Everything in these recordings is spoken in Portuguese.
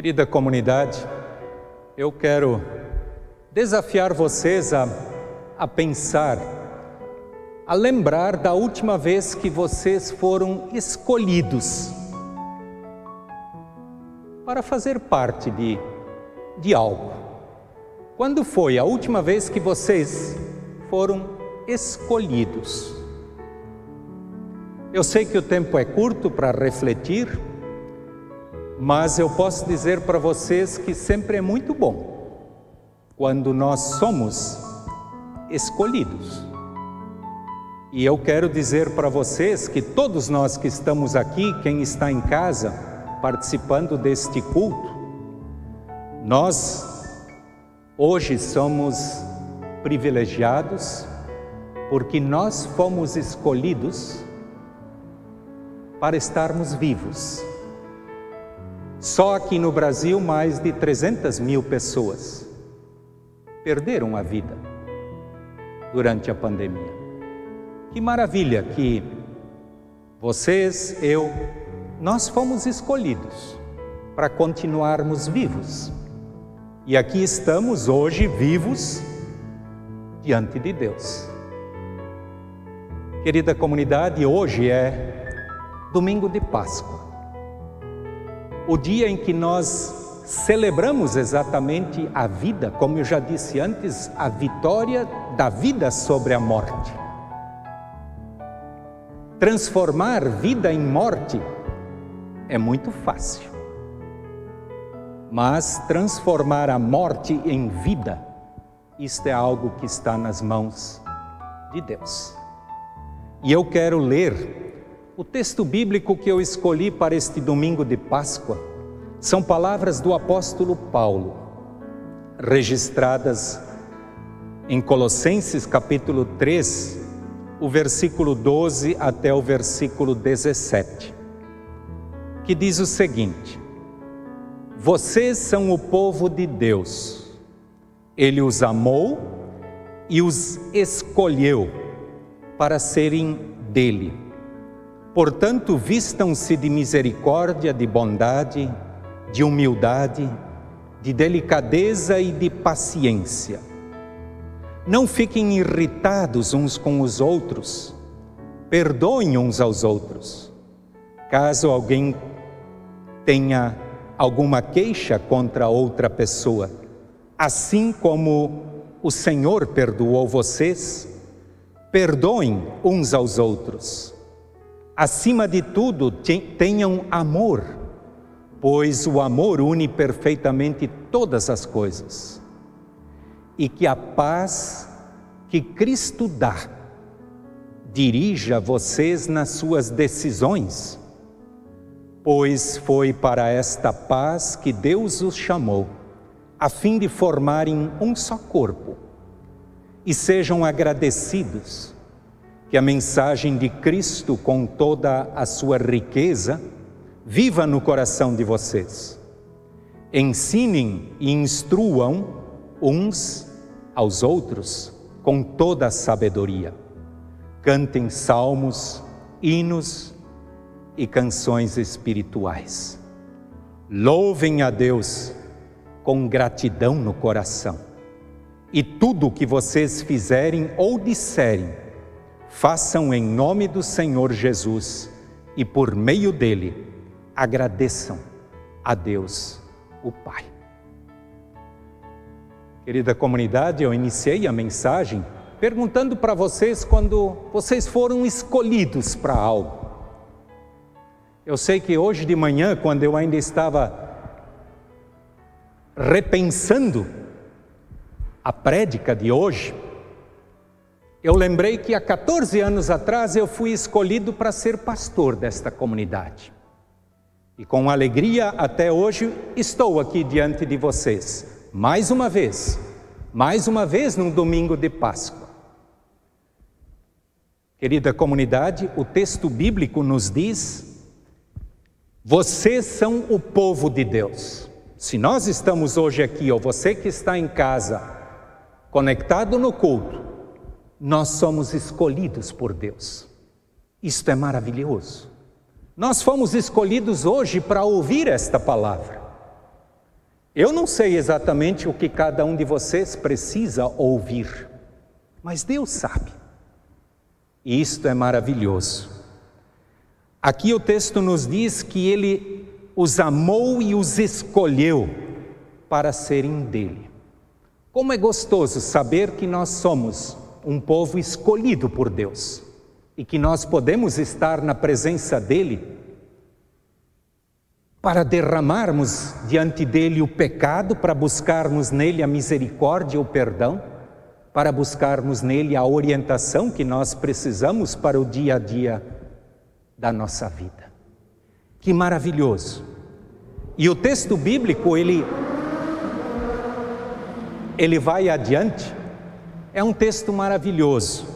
Querida comunidade, eu quero desafiar vocês a, a pensar, a lembrar da última vez que vocês foram escolhidos para fazer parte de, de algo. Quando foi a última vez que vocês foram escolhidos? Eu sei que o tempo é curto para refletir, mas eu posso dizer para vocês que sempre é muito bom quando nós somos escolhidos. E eu quero dizer para vocês que todos nós que estamos aqui, quem está em casa participando deste culto, nós hoje somos privilegiados porque nós fomos escolhidos para estarmos vivos. Só aqui no Brasil, mais de 300 mil pessoas perderam a vida durante a pandemia. Que maravilha que vocês, eu, nós fomos escolhidos para continuarmos vivos. E aqui estamos hoje vivos diante de Deus. Querida comunidade, hoje é domingo de Páscoa o dia em que nós celebramos exatamente a vida, como eu já disse antes, a vitória da vida sobre a morte. Transformar vida em morte é muito fácil, mas transformar a morte em vida, isto é algo que está nas mãos de Deus. E eu quero ler o texto bíblico que eu escolhi para este domingo de Páscoa são palavras do apóstolo Paulo, registradas em Colossenses capítulo 3, o versículo 12 até o versículo 17, que diz o seguinte: Vocês são o povo de Deus, Ele os amou e os escolheu para serem dele Portanto, vistam-se de misericórdia, de bondade, de humildade, de delicadeza e de paciência. Não fiquem irritados uns com os outros, perdoem uns aos outros. Caso alguém tenha alguma queixa contra outra pessoa, assim como o Senhor perdoou vocês, perdoem uns aos outros. Acima de tudo, tenham amor, pois o amor une perfeitamente todas as coisas. E que a paz que Cristo dá dirija vocês nas suas decisões, pois foi para esta paz que Deus os chamou, a fim de formarem um só corpo. E sejam agradecidos que a mensagem de Cristo, com toda a sua riqueza, viva no coração de vocês. Ensinem e instruam uns aos outros com toda a sabedoria. Cantem salmos, hinos e canções espirituais. Louvem a Deus com gratidão no coração. E tudo o que vocês fizerem ou disserem, façam em nome do Senhor Jesus e por meio dele agradeçam a Deus, o Pai. Querida comunidade, eu iniciei a mensagem perguntando para vocês quando vocês foram escolhidos para algo. Eu sei que hoje de manhã, quando eu ainda estava repensando a prédica de hoje, eu lembrei que há 14 anos atrás eu fui escolhido para ser pastor desta comunidade. E com alegria até hoje estou aqui diante de vocês, mais uma vez, mais uma vez num domingo de Páscoa. Querida comunidade, o texto bíblico nos diz: vocês são o povo de Deus. Se nós estamos hoje aqui, ou você que está em casa, conectado no culto, nós somos escolhidos por Deus. Isto é maravilhoso. Nós fomos escolhidos hoje para ouvir esta palavra. Eu não sei exatamente o que cada um de vocês precisa ouvir, mas Deus sabe. Isto é maravilhoso. Aqui o texto nos diz que Ele os amou e os escolheu para serem dele. Como é gostoso saber que nós somos um povo escolhido por Deus e que nós podemos estar na presença dele para derramarmos diante dele o pecado, para buscarmos nele a misericórdia o perdão, para buscarmos nele a orientação que nós precisamos para o dia a dia da nossa vida. Que maravilhoso! E o texto bíblico, ele ele vai adiante. É um texto maravilhoso.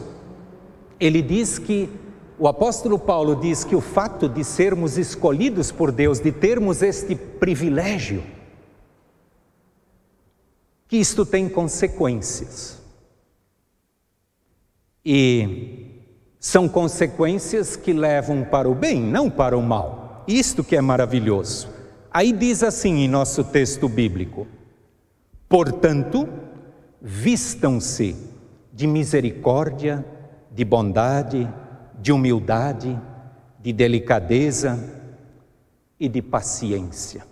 Ele diz que o apóstolo Paulo diz que o fato de sermos escolhidos por Deus, de termos este privilégio, que isto tem consequências. E são consequências que levam para o bem, não para o mal. Isto que é maravilhoso. Aí diz assim em nosso texto bíblico: Portanto, vistam-se de misericórdia, de bondade, de humildade, de delicadeza e de paciência.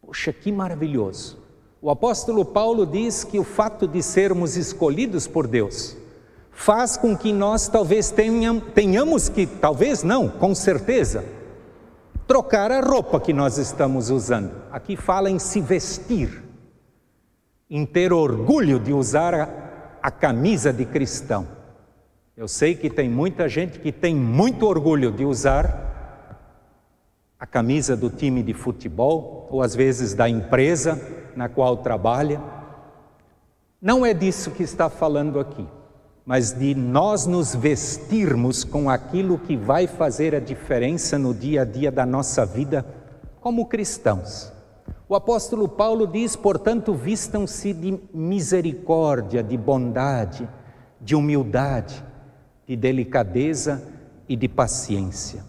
Poxa, que maravilhoso! O apóstolo Paulo diz que o fato de sermos escolhidos por Deus faz com que nós talvez tenhamos que, talvez não, com certeza, trocar a roupa que nós estamos usando. Aqui fala em se vestir, em ter orgulho de usar a, a camisa de cristão. Eu sei que tem muita gente que tem muito orgulho de usar a camisa do time de futebol ou às vezes da empresa na qual trabalha. Não é disso que está falando aqui, mas de nós nos vestirmos com aquilo que vai fazer a diferença no dia a dia da nossa vida como cristãos. O apóstolo Paulo diz, portanto, vistam-se de misericórdia, de bondade, de humildade, de delicadeza e de paciência.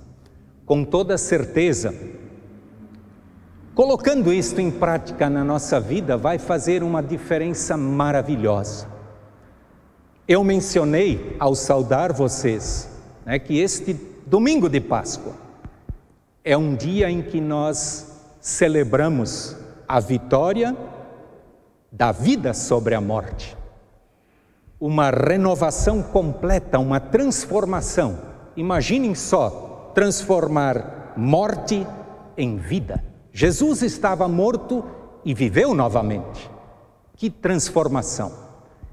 Com toda certeza, colocando isto em prática na nossa vida, vai fazer uma diferença maravilhosa. Eu mencionei ao saudar vocês né, que este domingo de Páscoa é um dia em que nós celebramos a vitória da vida sobre a morte uma renovação completa, uma transformação. Imaginem só transformar morte em vida. Jesus estava morto e viveu novamente. Que transformação!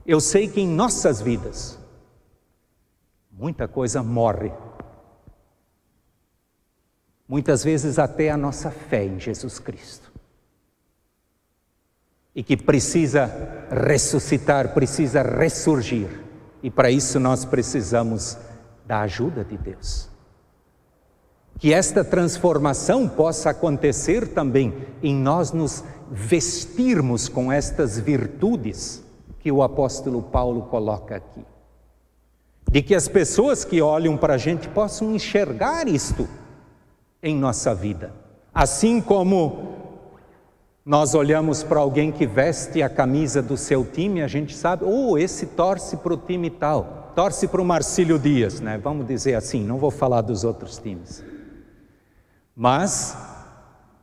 Eu sei que em nossas vidas muita coisa morre. Muitas vezes até a nossa fé em Jesus Cristo e que precisa ressuscitar, precisa ressurgir. E para isso nós precisamos da ajuda de Deus. Que esta transformação possa acontecer também em nós nos vestirmos com estas virtudes que o apóstolo Paulo coloca aqui. De que as pessoas que olham para a gente possam enxergar isto em nossa vida. Assim como nós olhamos para alguém que veste a camisa do seu time, a gente sabe, oh, esse torce para o time tal, torce para o Marcílio Dias, né? Vamos dizer assim, não vou falar dos outros times. Mas,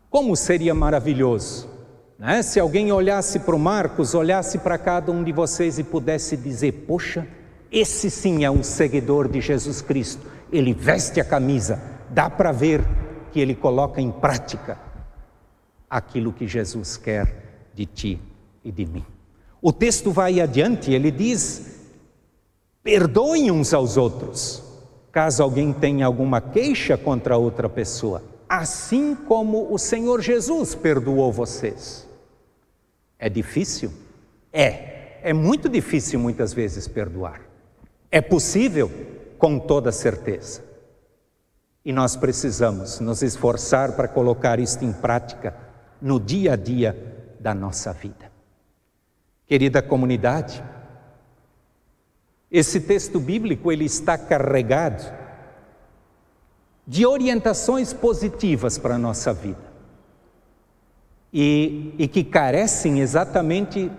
como seria maravilhoso, né? Se alguém olhasse para o Marcos, olhasse para cada um de vocês e pudesse dizer: Poxa, esse sim é um seguidor de Jesus Cristo, ele veste a camisa, dá para ver que ele coloca em prática aquilo que Jesus quer de ti e de mim. O texto vai adiante, ele diz: perdoem uns aos outros, caso alguém tenha alguma queixa contra outra pessoa, assim como o Senhor Jesus perdoou vocês. É difícil? É, é muito difícil muitas vezes perdoar. É possível? Com toda certeza. E nós precisamos nos esforçar para colocar isto em prática no dia a dia da nossa vida. Querida comunidade, esse texto bíblico ele está carregado de orientações positivas para a nossa vida. e, e que carecem exatamente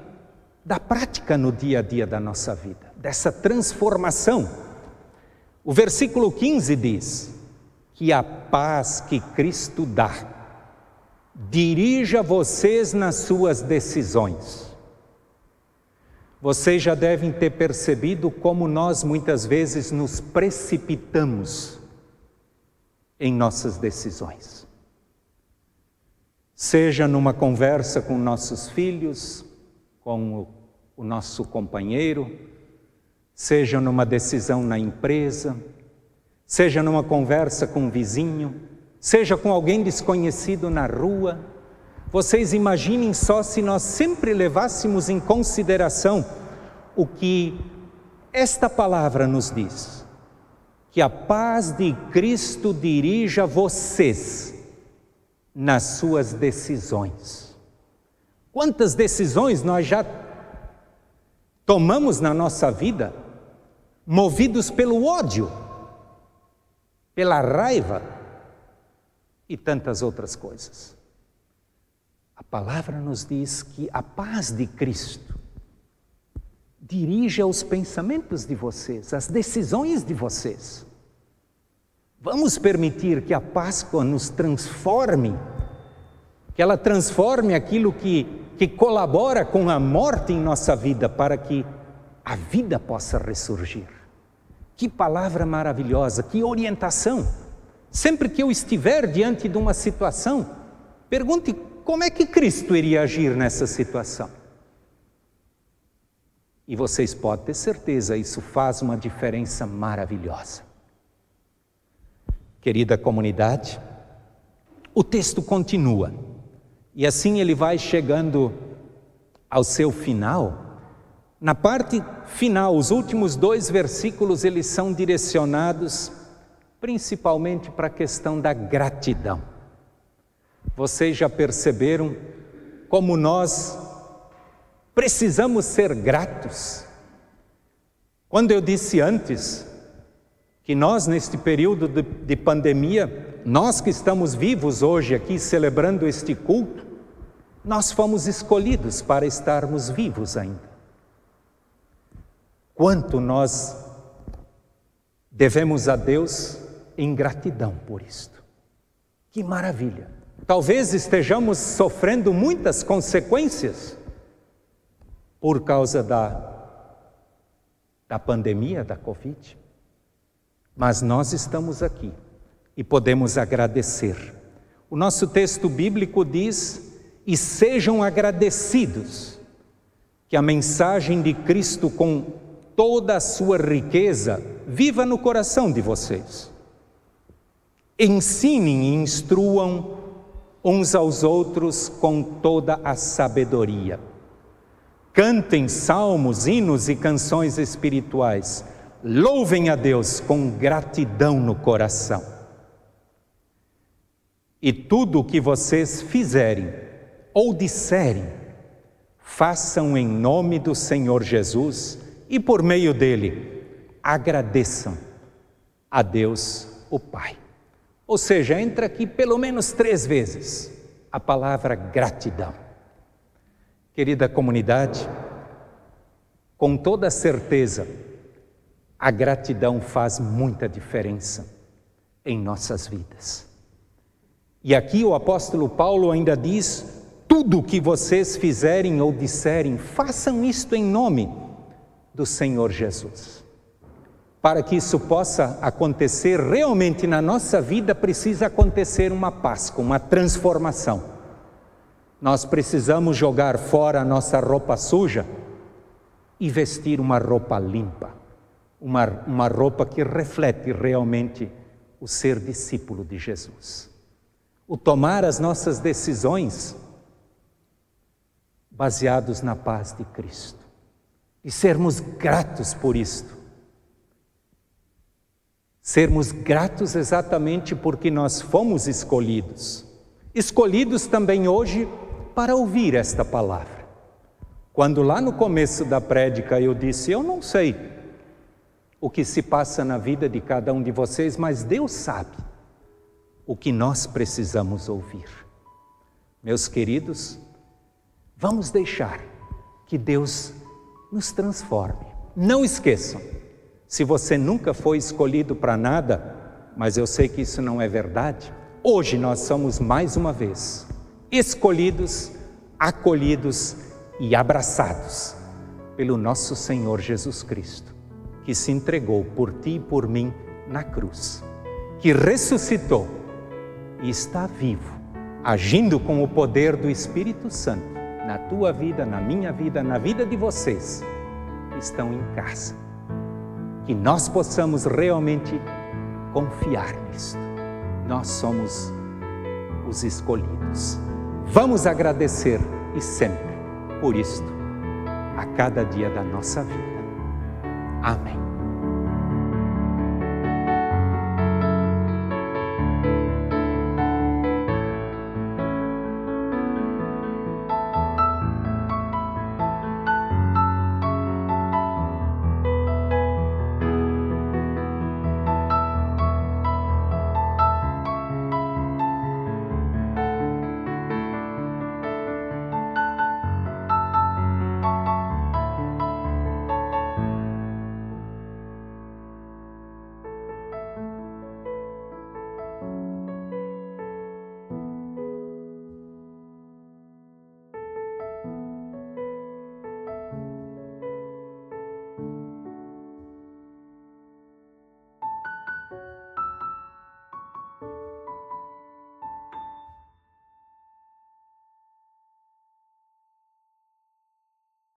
da prática no dia a dia da nossa vida, dessa transformação. O versículo 15 diz que a paz que Cristo dá dirija vocês nas suas decisões. Vocês já devem ter percebido como nós muitas vezes nos precipitamos em nossas decisões. Seja numa conversa com nossos filhos, com o nosso companheiro, seja numa decisão na empresa, seja numa conversa com um vizinho, seja com alguém desconhecido na rua. Vocês imaginem só se nós sempre levássemos em consideração o que esta palavra nos diz: que a paz de Cristo dirija vocês nas suas decisões. Quantas decisões nós já tomamos na nossa vida movidos pelo ódio, pela raiva e tantas outras coisas. A palavra nos diz que a paz de Cristo dirija os pensamentos de vocês, as decisões de vocês. Vamos permitir que a Páscoa nos transforme, que ela transforme aquilo que, que colabora com a morte em nossa vida, para que a vida possa ressurgir. Que palavra maravilhosa, que orientação. Sempre que eu estiver diante de uma situação, pergunte como é que Cristo iria agir nessa situação. E vocês podem ter certeza, isso faz uma diferença maravilhosa. Querida comunidade, o texto continua, e assim ele vai chegando ao seu final na parte final, os últimos dois versículos, eles são direcionados principalmente para a questão da gratidão. Vocês já perceberam como nós precisamos ser gratos? Quando eu disse antes que nós, neste período de, de pandemia, nós que estamos vivos hoje aqui celebrando este culto, nós fomos escolhidos para estarmos vivos ainda. Quanto nós devemos a Deus em gratidão por isto. Que maravilha! Talvez estejamos sofrendo muitas consequências por causa da, da pandemia da Covid, mas nós estamos aqui e podemos agradecer. O nosso texto bíblico diz: e sejam agradecidos, que a mensagem de Cristo com toda a sua riqueza viva no coração de vocês. Ensinem e instruam uns aos outros com toda a sabedoria. Cantem salmos, hinos e canções espirituais. Louvem a Deus com gratidão no coração. E tudo o que vocês fizerem ou disserem, façam em nome do Senhor Jesus e por meio dele agradeçam a Deus o Pai. Ou seja, entra aqui pelo menos três vezes a palavra gratidão. Querida comunidade, com toda certeza, a gratidão faz muita diferença em nossas vidas. E aqui o apóstolo Paulo ainda diz: tudo que vocês fizerem ou disserem, façam isto em nome do Senhor Jesus. Para que isso possa acontecer realmente na nossa vida, precisa acontecer uma Páscoa, uma transformação. Nós precisamos jogar fora a nossa roupa suja e vestir uma roupa limpa, uma, uma roupa que reflete realmente o ser discípulo de Jesus. O tomar as nossas decisões baseados na paz de Cristo e sermos gratos por isto. Sermos gratos exatamente porque nós fomos escolhidos. Escolhidos também hoje para ouvir esta palavra. Quando lá no começo da prédica eu disse: Eu não sei o que se passa na vida de cada um de vocês, mas Deus sabe o que nós precisamos ouvir. Meus queridos, vamos deixar que Deus nos transforme. Não esqueçam, se você nunca foi escolhido para nada, mas eu sei que isso não é verdade, hoje nós somos mais uma vez escolhidos, acolhidos e abraçados pelo nosso Senhor Jesus Cristo, que se entregou por ti e por mim na cruz, que ressuscitou e está vivo, agindo com o poder do Espírito Santo na tua vida, na minha vida, na vida de vocês estão em casa. Que nós possamos realmente confiar nisto. Nós somos os escolhidos. Vamos agradecer e sempre por isto, a cada dia da nossa vida. Amém.